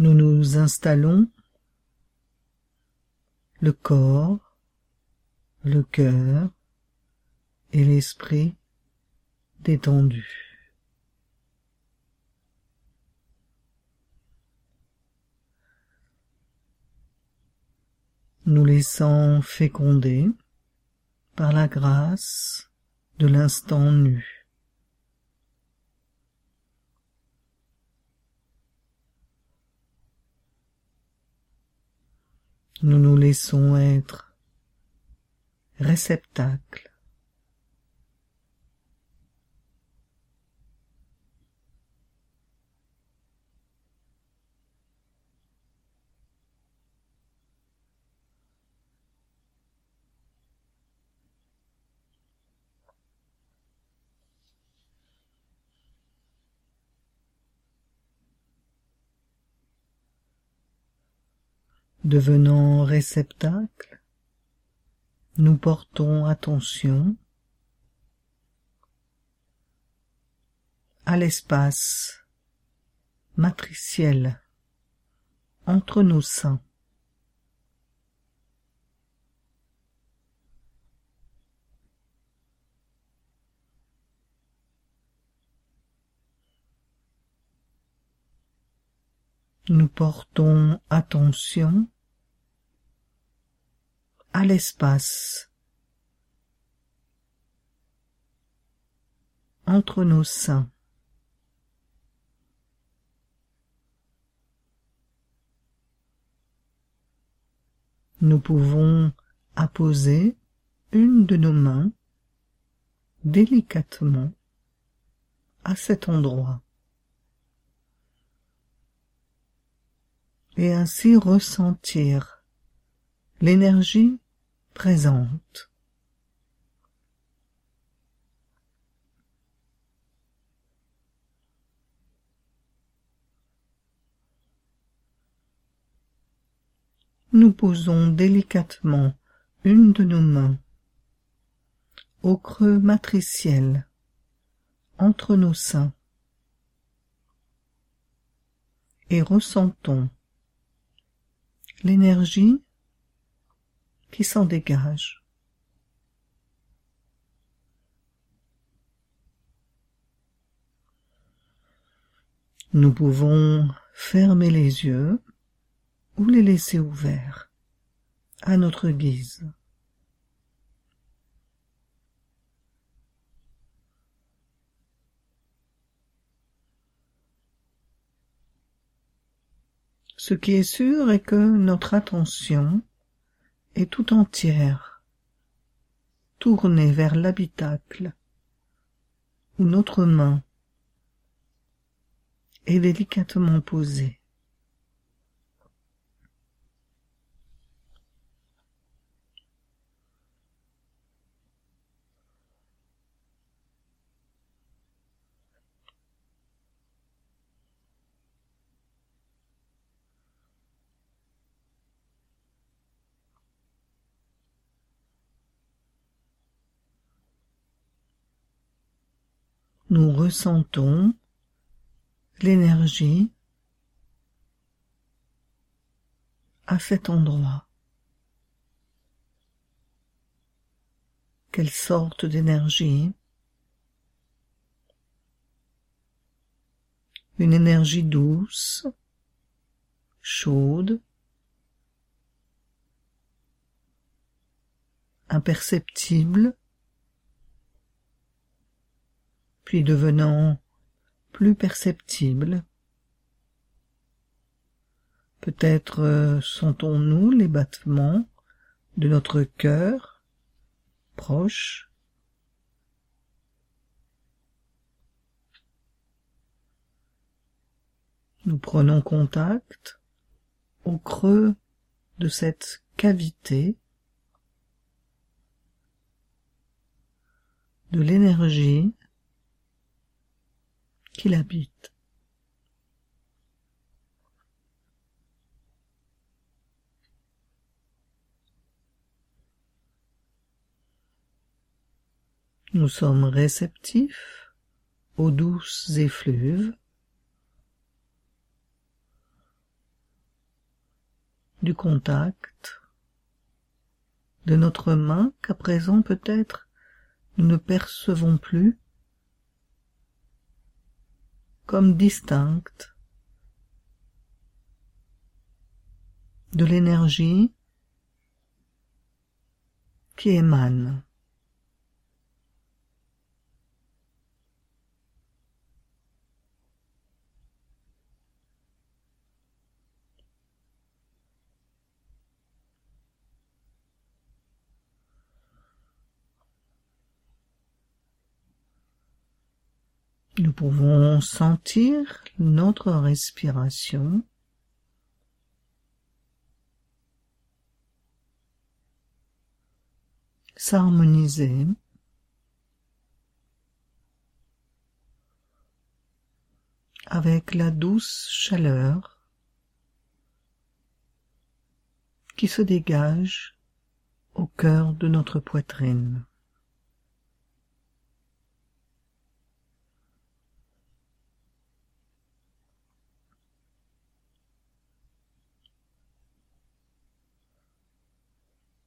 Nous nous installons le corps, le cœur et l'esprit détendus. Nous laissons féconder par la grâce de l'instant nu. Nous nous laissons être réceptacles Devenant réceptacle, nous portons attention à l'espace matriciel entre nos seins. Nous portons attention l'espace entre nos seins. Nous pouvons apposer une de nos mains délicatement à cet endroit. et ainsi ressentir l'énergie présente. Nous posons délicatement une de nos mains au creux matriciel entre nos seins et ressentons l'énergie qui s'en dégage. Nous pouvons fermer les yeux ou les laisser ouverts à notre guise. Ce qui est sûr est que notre attention est tout entière tournée vers l'habitacle où notre main est délicatement posée. Nous ressentons l'énergie à cet endroit. Quelle sorte d'énergie. Une énergie douce, chaude, imperceptible, devenant plus perceptible. Peut-être euh, sentons-nous les battements de notre cœur proche. Nous prenons contact au creux de cette cavité de l'énergie Nous sommes réceptifs aux douces effluves du contact de notre main qu'à présent peut-être nous ne percevons plus comme distincte de l'énergie qui émane. Nous pouvons sentir notre respiration s'harmoniser avec la douce chaleur qui se dégage au cœur de notre poitrine.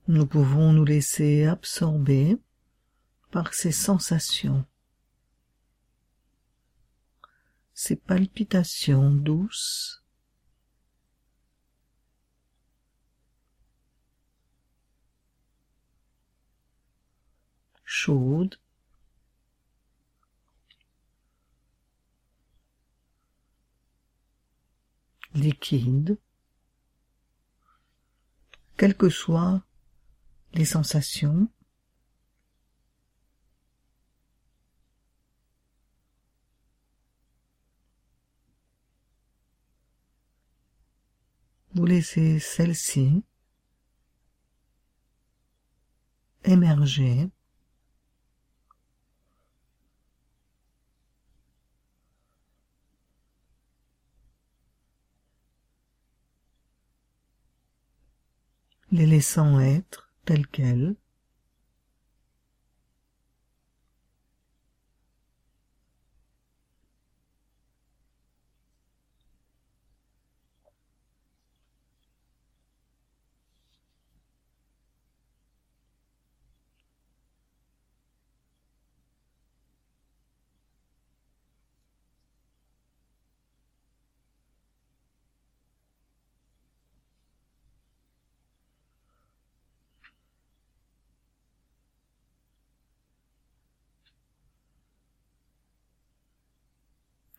Nous pouvons nous laisser absorber par ces sensations, ces palpitations douces. Chaudes. Liquides. Quel que soit les sensations. Vous laissez celle-ci émerger. Les laissant être telle qu'elle.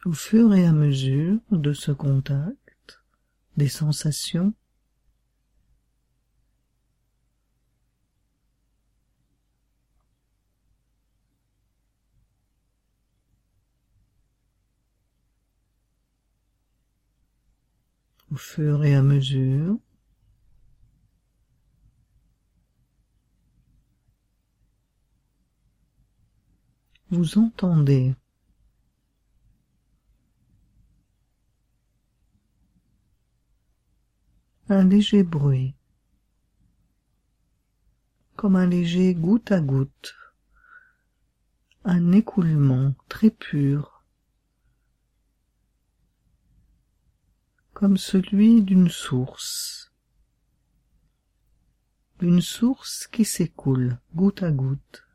Au fur et à mesure de ce contact, des sensations au fur et à mesure vous entendez un léger bruit, comme un léger goutte à goutte, un écoulement très pur, comme celui d'une source, d'une source qui s'écoule goutte à goutte.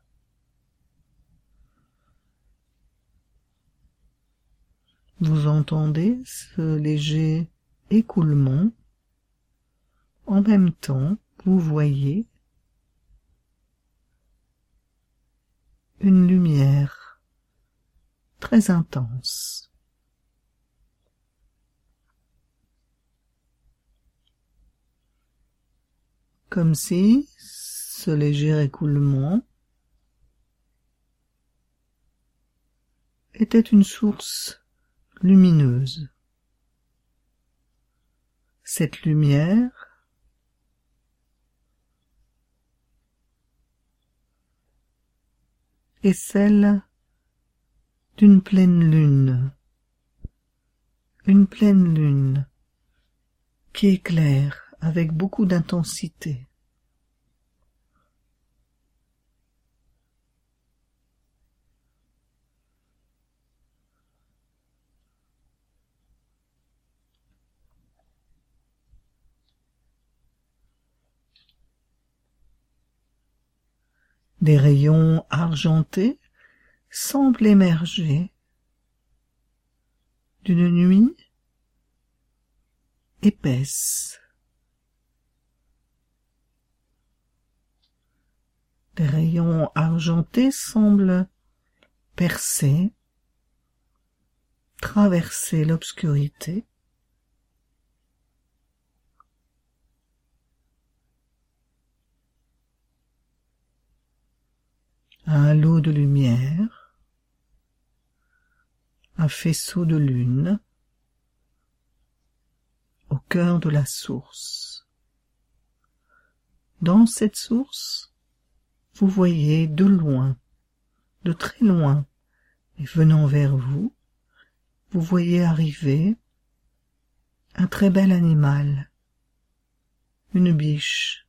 Vous entendez ce léger écoulement? En même temps, vous voyez une lumière très intense. Comme si ce léger écoulement était une source lumineuse. Cette lumière est celle d'une pleine lune, une pleine lune qui éclaire avec beaucoup d'intensité. Des rayons argentés semblent émerger d'une nuit épaisse. Des rayons argentés semblent percer, traverser l'obscurité. Un halo de lumière, un faisceau de lune au cœur de la source. Dans cette source, vous voyez de loin, de très loin, et venant vers vous, vous voyez arriver un très bel animal, une biche.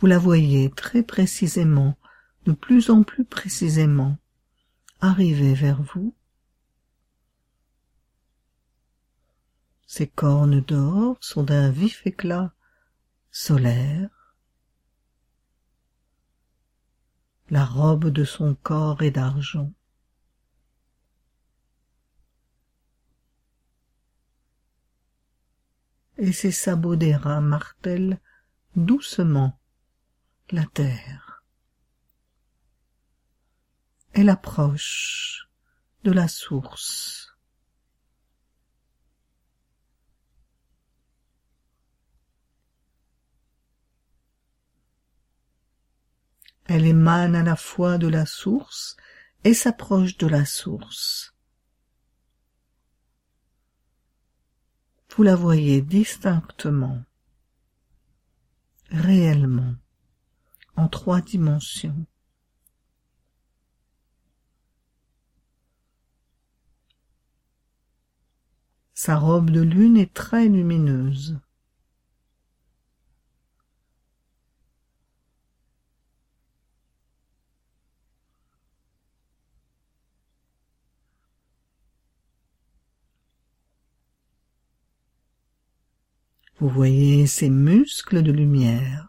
Vous la voyez très précisément, de plus en plus précisément, arriver vers vous Ses cornes d'or sont d'un vif éclat solaire. La robe de son corps est d'argent. Et ses sabots d'airain martèlent doucement la terre. Elle approche de la source. Elle émane à la fois de la source et s'approche de la source. Vous la voyez distinctement, réellement, en trois dimensions. Sa robe de lune est très lumineuse. Vous voyez ces muscles de lumière.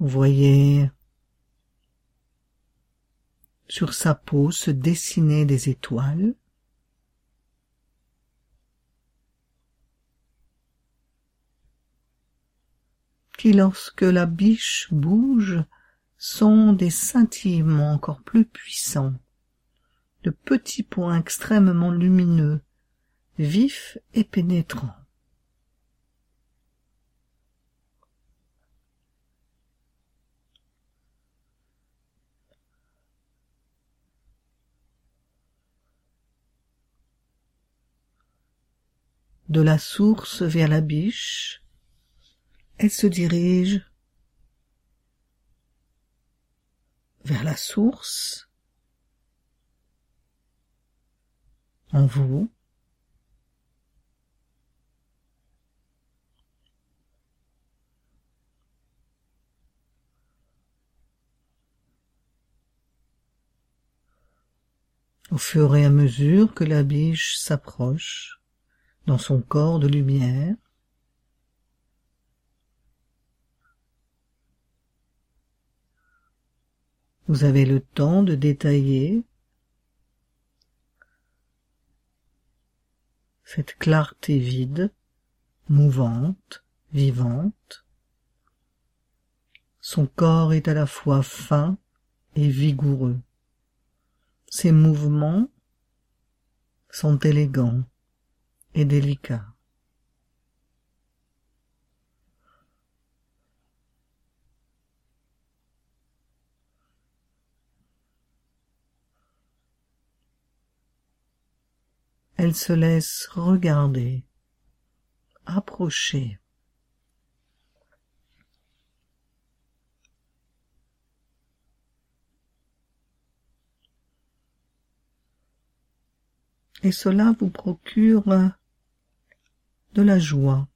Voyez sur sa peau se dessiner des étoiles. qui lorsque la biche bouge sont des scintillements encore plus puissants de petits points extrêmement lumineux, vifs et pénétrants. De la source vers la biche, elle se dirige vers la source. En vous. Au fur et à mesure que la biche s'approche dans son corps de lumière, vous avez le temps de détailler cette clarté vide, mouvante, vivante. Son corps est à la fois fin et vigoureux. Ses mouvements sont élégants et délicats. Elle se laisse regarder, approcher. et cela vous procure de la joie.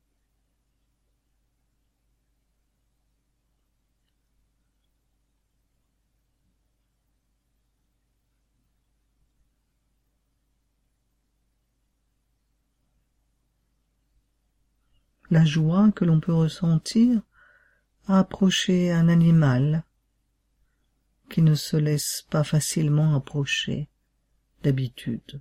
La joie que l'on peut ressentir à approcher un animal qui ne se laisse pas facilement approcher d'habitude.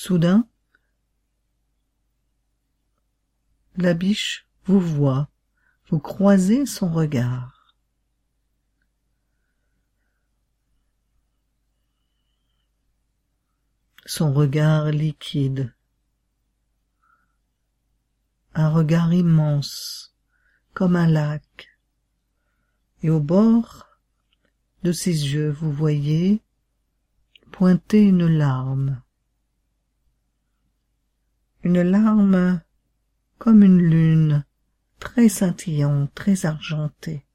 Soudain, la biche vous voit, vous croisez son regard. Son regard liquide, un regard immense, comme un lac, et au bord de ses yeux vous voyez pointer une larme une larme comme une lune très scintillante très argentée.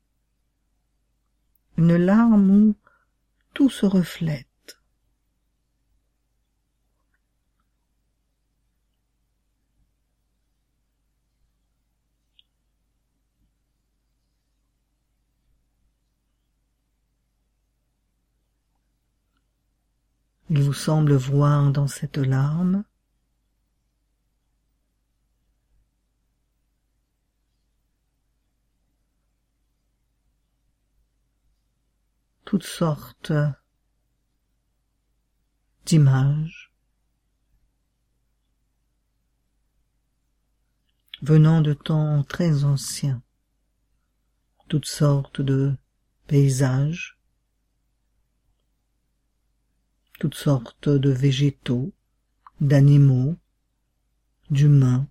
Une larme où tout se reflète. Il vous semble voir dans cette larme toutes sortes d'images venant de temps très anciens, toutes sortes de paysages, toutes sortes de végétaux, d'animaux, d'humains.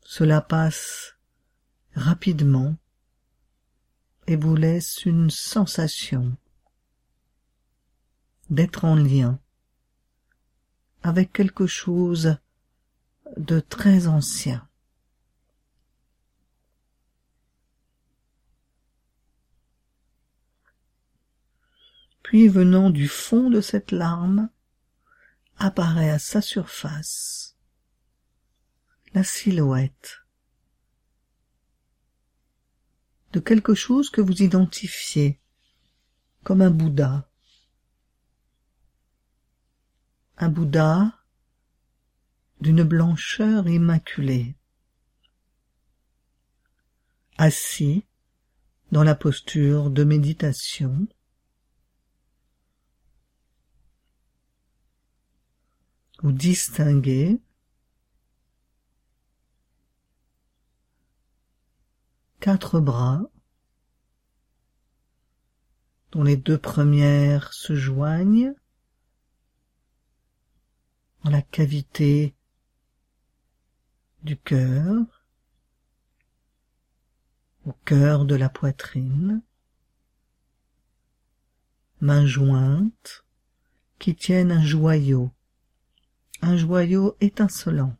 Cela passe rapidement et vous laisse une sensation d'être en lien avec quelque chose de très ancien. Puis venant du fond de cette larme, apparaît à sa surface la silhouette de quelque chose que vous identifiez comme un Bouddha. Un Bouddha d'une blancheur immaculée, assis dans la posture de méditation, vous distinguez quatre bras dont les deux premières se joignent dans la cavité du cœur, au cœur de la poitrine, mains jointes qui tiennent un joyau, un joyau étincelant.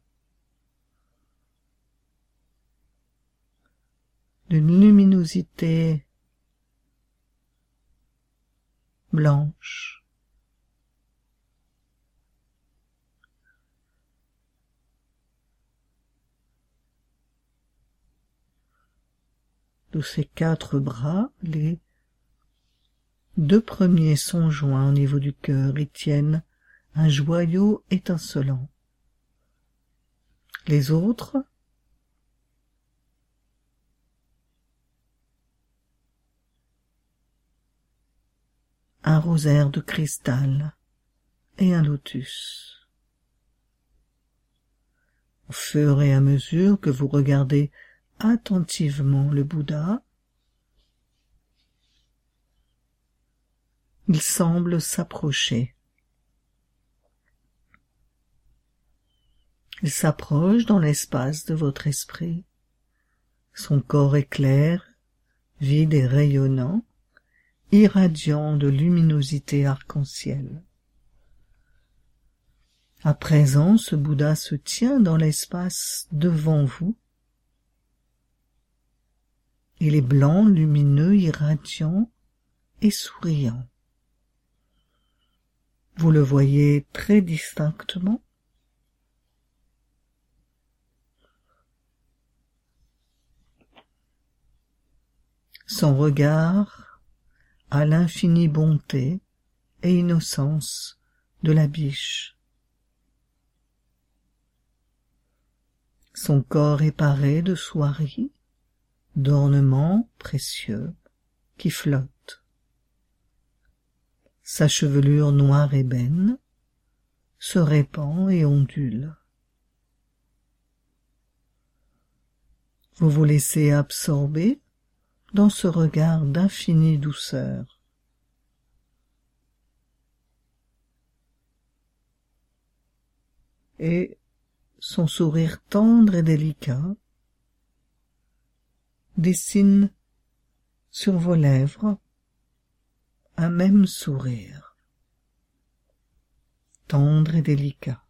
D'une luminosité blanche. De ces quatre bras, les deux premiers sont joints au niveau du cœur et tiennent un joyau étincelant. Les autres un rosaire de cristal et un lotus. Au fur et à mesure que vous regardez attentivement le Bouddha, il semble s'approcher. Il s'approche dans l'espace de votre esprit. Son corps est clair, vide et rayonnant, irradiant de luminosité arc-en-ciel. À présent, ce Bouddha se tient dans l'espace devant vous. Il est blanc, lumineux, irradiant et souriant. Vous le voyez très distinctement. Son regard à l'infinie bonté et innocence de la biche. Son corps est paré de soieries, d'ornements précieux qui flottent. Sa chevelure noire ébène se répand et ondule. Vous vous laissez absorber dans ce regard d'infinie douceur. Et son sourire tendre et délicat dessine sur vos lèvres un même sourire, tendre et délicat.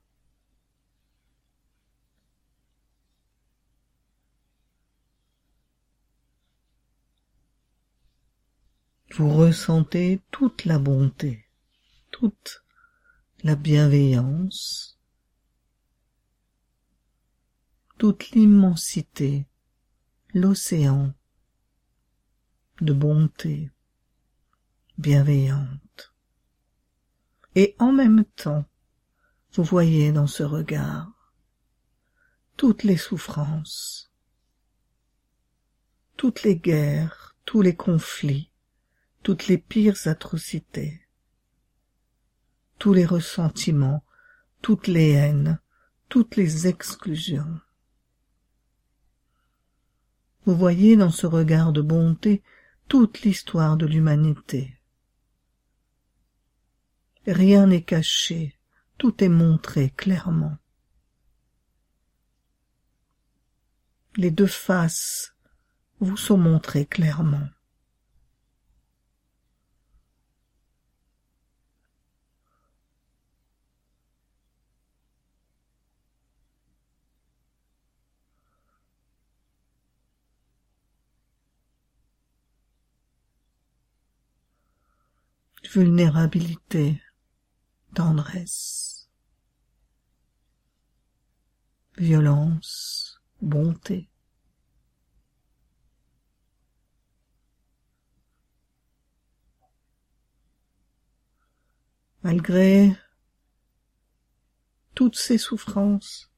Vous ressentez toute la bonté, toute la bienveillance, toute l'immensité, l'océan de bonté bienveillante. Et en même temps, vous voyez dans ce regard toutes les souffrances, toutes les guerres, tous les conflits, toutes les pires atrocités, tous les ressentiments, toutes les haines, toutes les exclusions. Vous voyez dans ce regard de bonté toute l'histoire de l'humanité. Rien n'est caché, tout est montré clairement. Les deux faces vous sont montrées clairement. Vulnérabilité, tendresse, violence, bonté. Malgré toutes ces souffrances,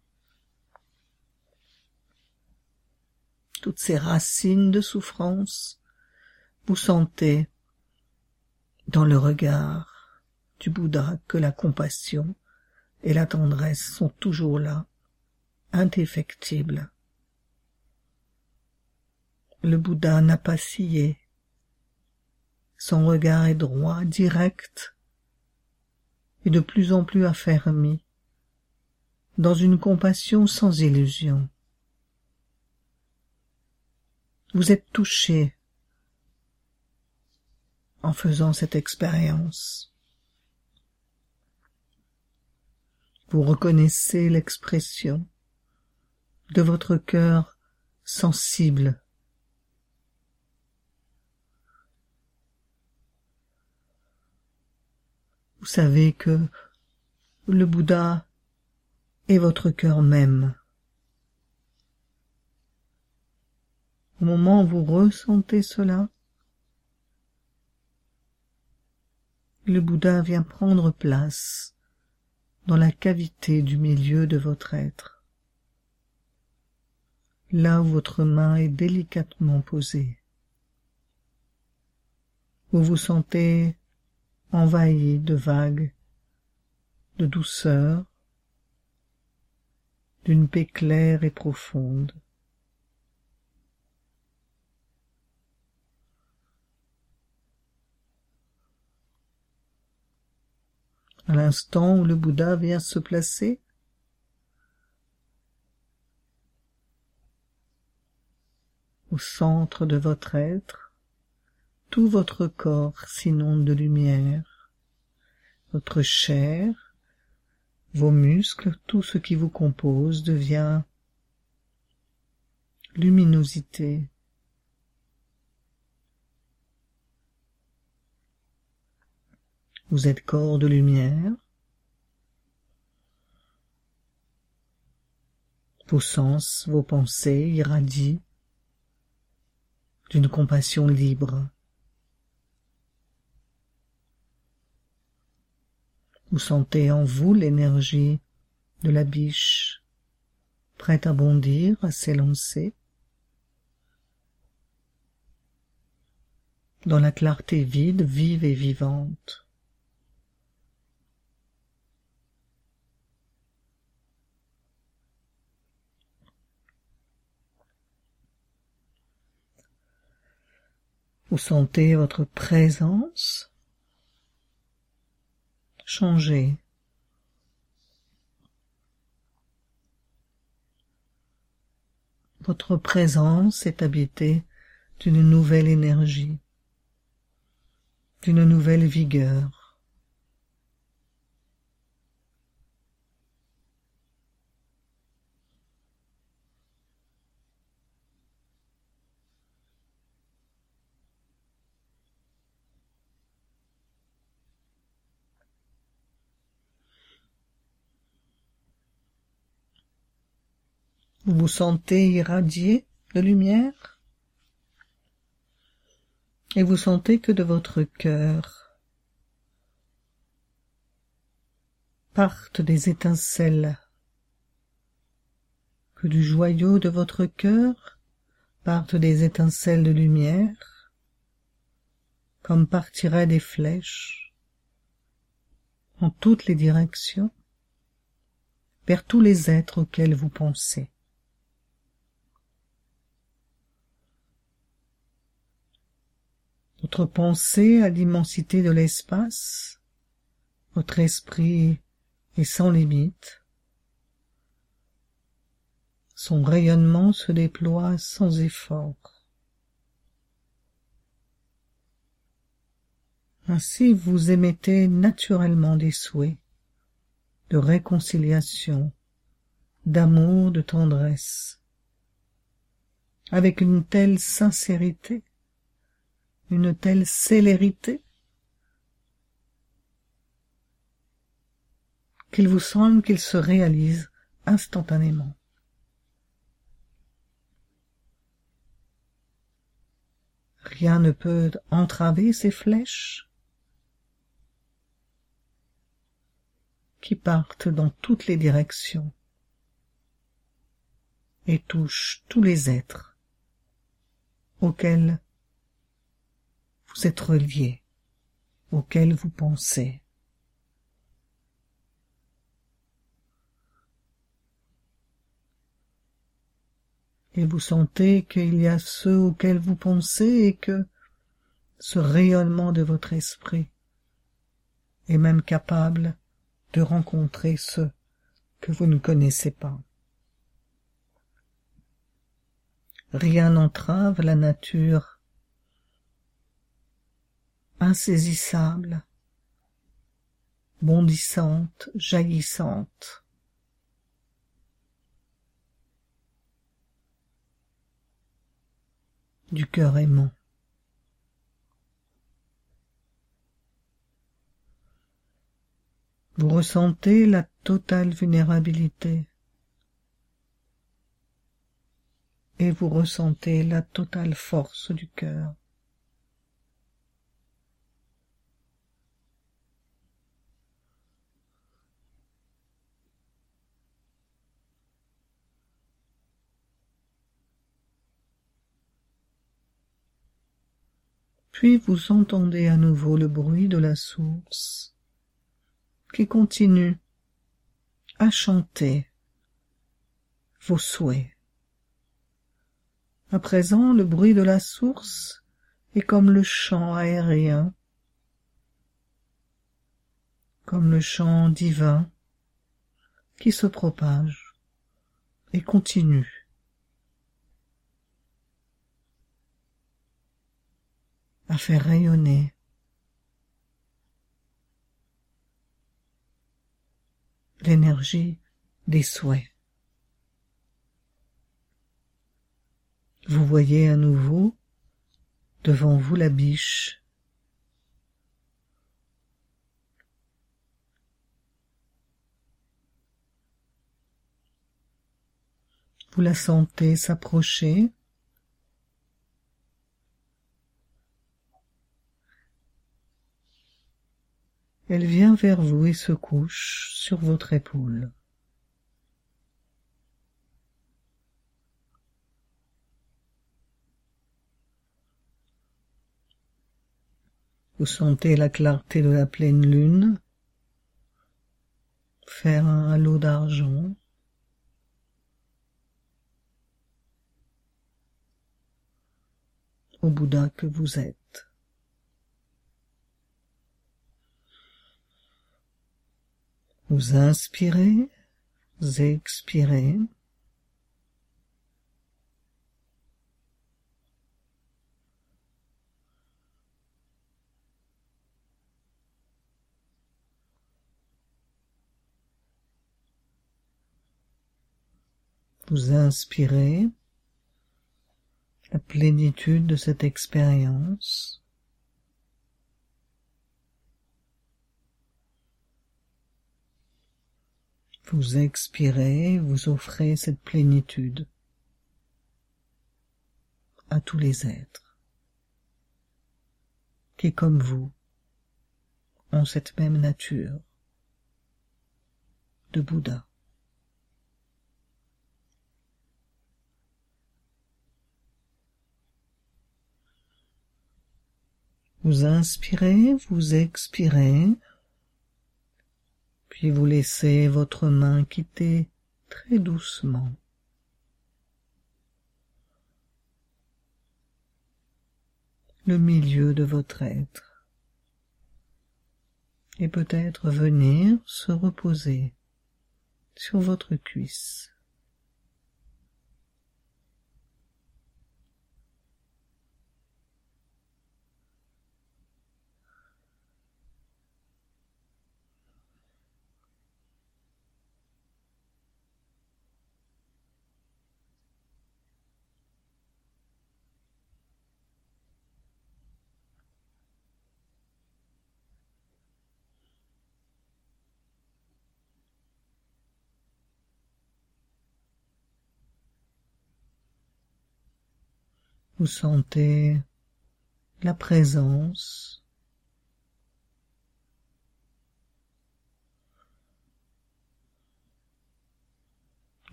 toutes ces racines de souffrance, vous sentez dans le regard du Bouddha que la compassion et la tendresse sont toujours là, indéfectibles. Le Bouddha n'a pas scié. Son regard est droit, direct et de plus en plus affermi, dans une compassion sans illusion. Vous êtes touché en faisant cette expérience. Vous reconnaissez l'expression de votre cœur sensible. Vous savez que le Bouddha est votre cœur même. Au moment où vous ressentez cela, le Bouddha vient prendre place dans la cavité du milieu de votre être, là où votre main est délicatement posée. Vous vous sentez envahi de vagues, de douceur, d'une paix claire et profonde. À l'instant où le Bouddha vient se placer. Au centre de votre être, tout votre corps s'inonde de lumière, votre chair, vos muscles, tout ce qui vous compose devient luminosité, Vous êtes corps de lumière. Vos sens, vos pensées irradient d'une compassion libre. Vous sentez en vous l'énergie de la biche, prête à bondir, à s'élancer. Dans la clarté vide, vive et vivante. Vous sentez votre présence changer. Votre présence est habitée d'une nouvelle énergie, d'une nouvelle vigueur. Vous vous sentez irradié de lumière et vous sentez que de votre cœur partent des étincelles, que du joyau de votre cœur partent des étincelles de lumière, comme partiraient des flèches en toutes les directions vers tous les êtres auxquels vous pensez. Votre pensée à l'immensité de l'espace, votre esprit est sans limite, son rayonnement se déploie sans effort. Ainsi vous émettez naturellement des souhaits de réconciliation, d'amour, de tendresse, avec une telle sincérité une telle célérité? Qu'il vous semble qu'il se réalise instantanément. Rien ne peut entraver ces flèches qui partent dans toutes les directions et touchent tous les êtres auxquels vous êtes relié, auquel vous pensez. Et vous sentez qu'il y a ceux auxquels vous pensez et que ce rayonnement de votre esprit est même capable de rencontrer ceux que vous ne connaissez pas. Rien n'entrave la nature insaisissable, bondissante, jaillissante. du cœur aimant. Vous ressentez la totale vulnérabilité et vous ressentez la totale force du cœur. Puis vous entendez à nouveau le bruit de la source qui continue à chanter vos souhaits. À présent, le bruit de la source est comme le chant aérien, comme le chant divin qui se propage et continue. À faire rayonner l'énergie des souhaits. Vous voyez à nouveau devant vous la biche. Vous la sentez s'approcher Elle vient vers vous et se couche sur votre épaule. Vous sentez la clarté de la pleine lune faire un halo d'argent au Bouddha que vous êtes. Vous inspirez, expirez. Vous inspirez la plénitude de cette expérience. Vous expirez, vous offrez cette plénitude à tous les êtres qui, comme vous, ont cette même nature de Bouddha. Vous inspirez, vous expirez, puis vous laissez votre main quitter très doucement. le milieu de votre être et peut-être venir se reposer sur votre cuisse. Vous sentez la présence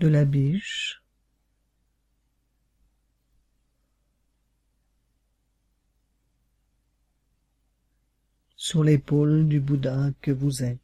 de la biche sur l'épaule du Bouddha que vous êtes.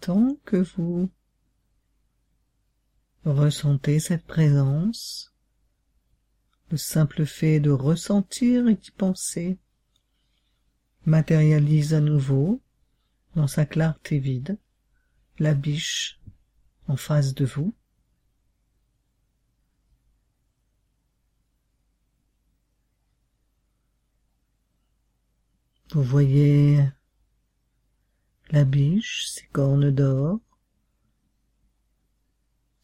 Que vous ressentez cette présence, le simple fait de ressentir et d'y penser matérialise à nouveau, dans sa clarté vide, la biche en face de vous. Vous voyez la biche, ses cornes d'or,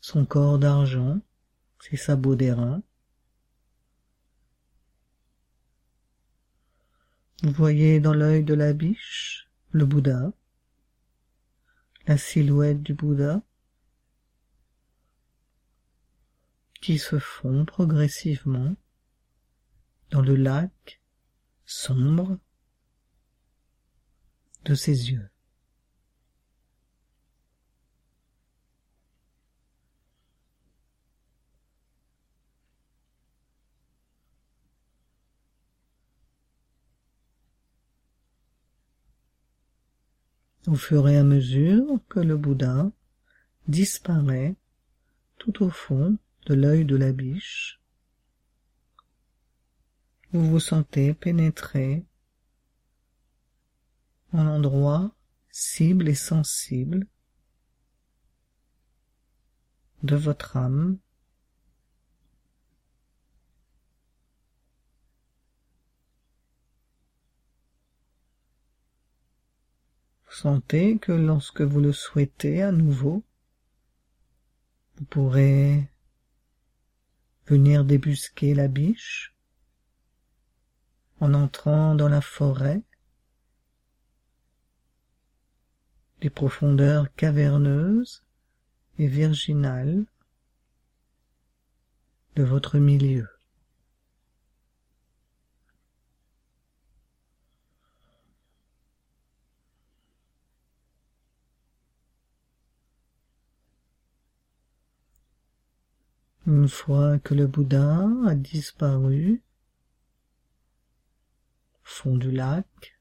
son corps d'argent, ses sabots d'airain. Vous voyez dans l'œil de la biche le Bouddha, la silhouette du Bouddha, qui se fond progressivement dans le lac sombre de ses yeux. Au fur et à mesure que le Bouddha disparaît tout au fond de l'œil de la biche, vous vous sentez pénétrer en endroit cible et sensible de votre âme Sentez que lorsque vous le souhaitez à nouveau, vous pourrez venir débusquer la biche en entrant dans la forêt, les profondeurs caverneuses et virginales de votre milieu. Une fois que le Bouddha a disparu, fond du lac,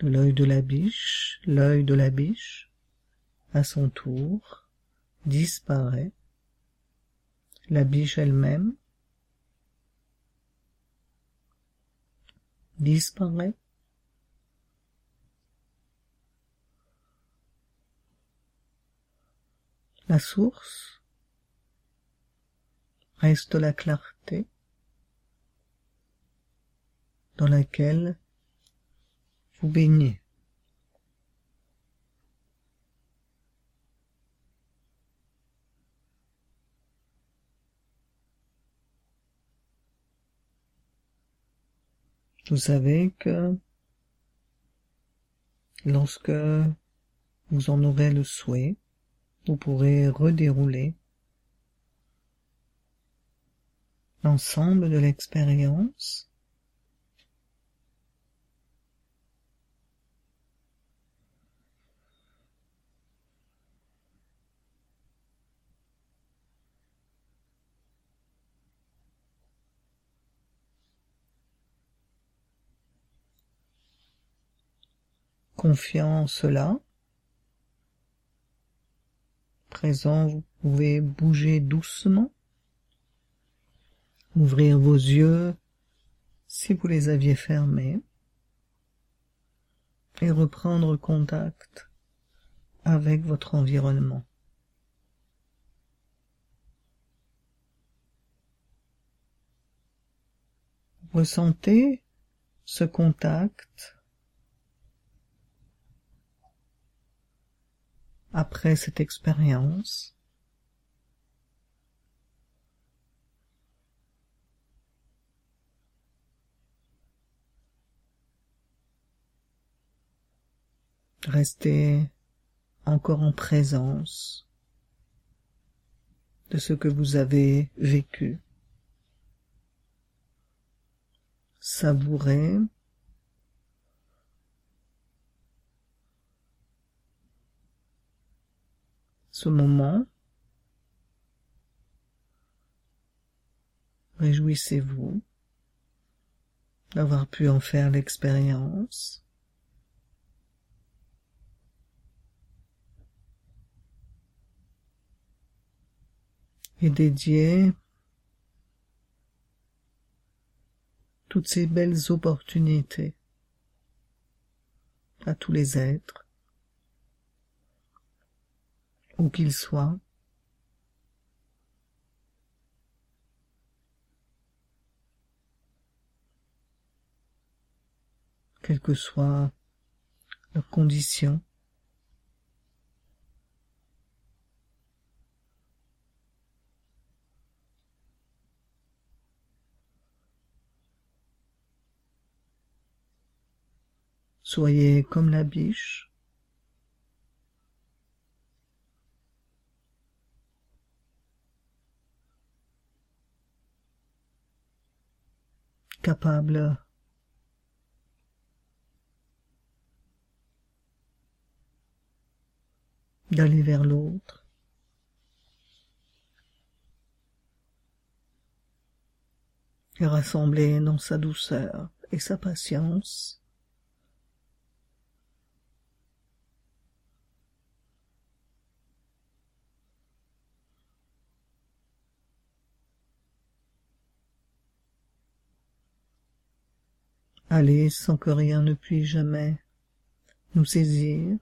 l'œil de la biche, l'œil de la biche, à son tour, disparaît, la biche elle-même disparaît, la source reste la clarté dans laquelle vous baignez. Vous savez que lorsque vous en aurez le souhait, vous pourrez redérouler l'ensemble de l'expérience confiant cela. Présent, vous pouvez bouger doucement ouvrir vos yeux si vous les aviez fermés et reprendre contact avec votre environnement. Ressentez ce contact après cette expérience Restez encore en présence de ce que vous avez vécu. Savourez ce moment. Réjouissez-vous d'avoir pu en faire l'expérience. Et dédier toutes ces belles opportunités à tous les êtres, où qu'ils soient, quelles que soient leurs conditions. Soyez comme la biche. capable d'aller vers l'autre. et rassembler dans sa douceur et sa patience aller sans que rien ne puisse jamais nous saisir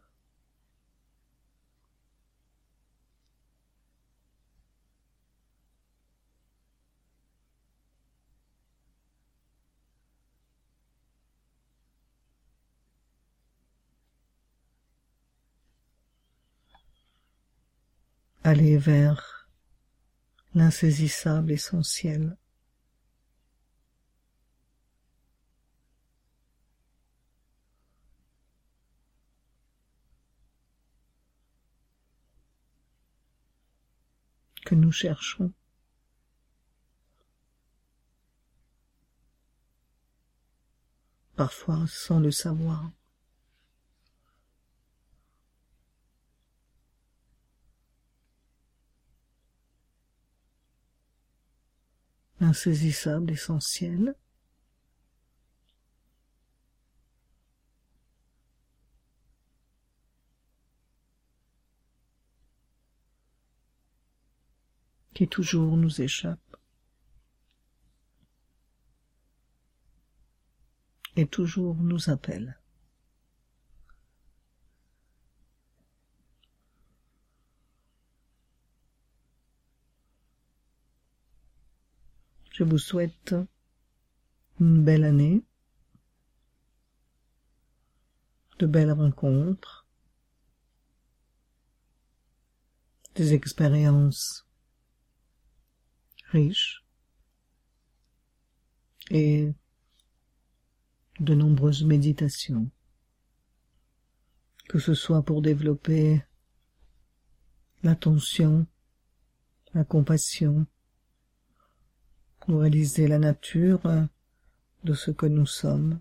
aller vers l'insaisissable essentiel. Que nous cherchons. Parfois sans le savoir. insaisissable, essentiel. Qui toujours nous échappe et toujours nous appelle. Je vous souhaite une belle année, de belles rencontres, des expériences et de nombreuses méditations, que ce soit pour développer l'attention, la compassion, pour réaliser la nature de ce que nous sommes.